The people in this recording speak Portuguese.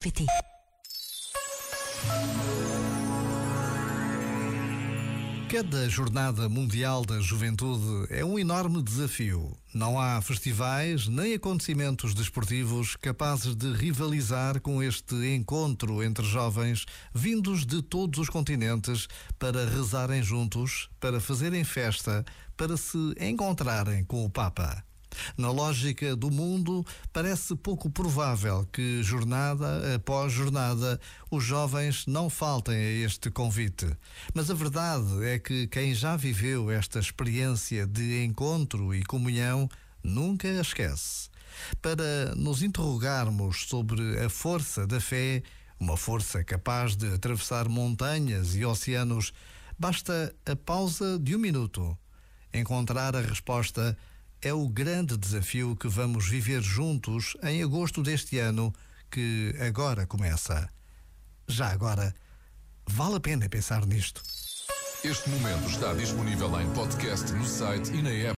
PT. Cada Jornada Mundial da Juventude é um enorme desafio. Não há festivais nem acontecimentos desportivos capazes de rivalizar com este encontro entre jovens vindos de todos os continentes para rezarem juntos, para fazerem festa, para se encontrarem com o Papa. Na lógica do mundo, parece pouco provável que, jornada após jornada, os jovens não faltem a este convite. Mas a verdade é que quem já viveu esta experiência de encontro e comunhão nunca a esquece. Para nos interrogarmos sobre a força da fé, uma força capaz de atravessar montanhas e oceanos, basta a pausa de um minuto. Encontrar a resposta é o grande desafio que vamos viver juntos em agosto deste ano, que agora começa. Já agora, vale a pena pensar nisto. Este momento está disponível em podcast no site e na app.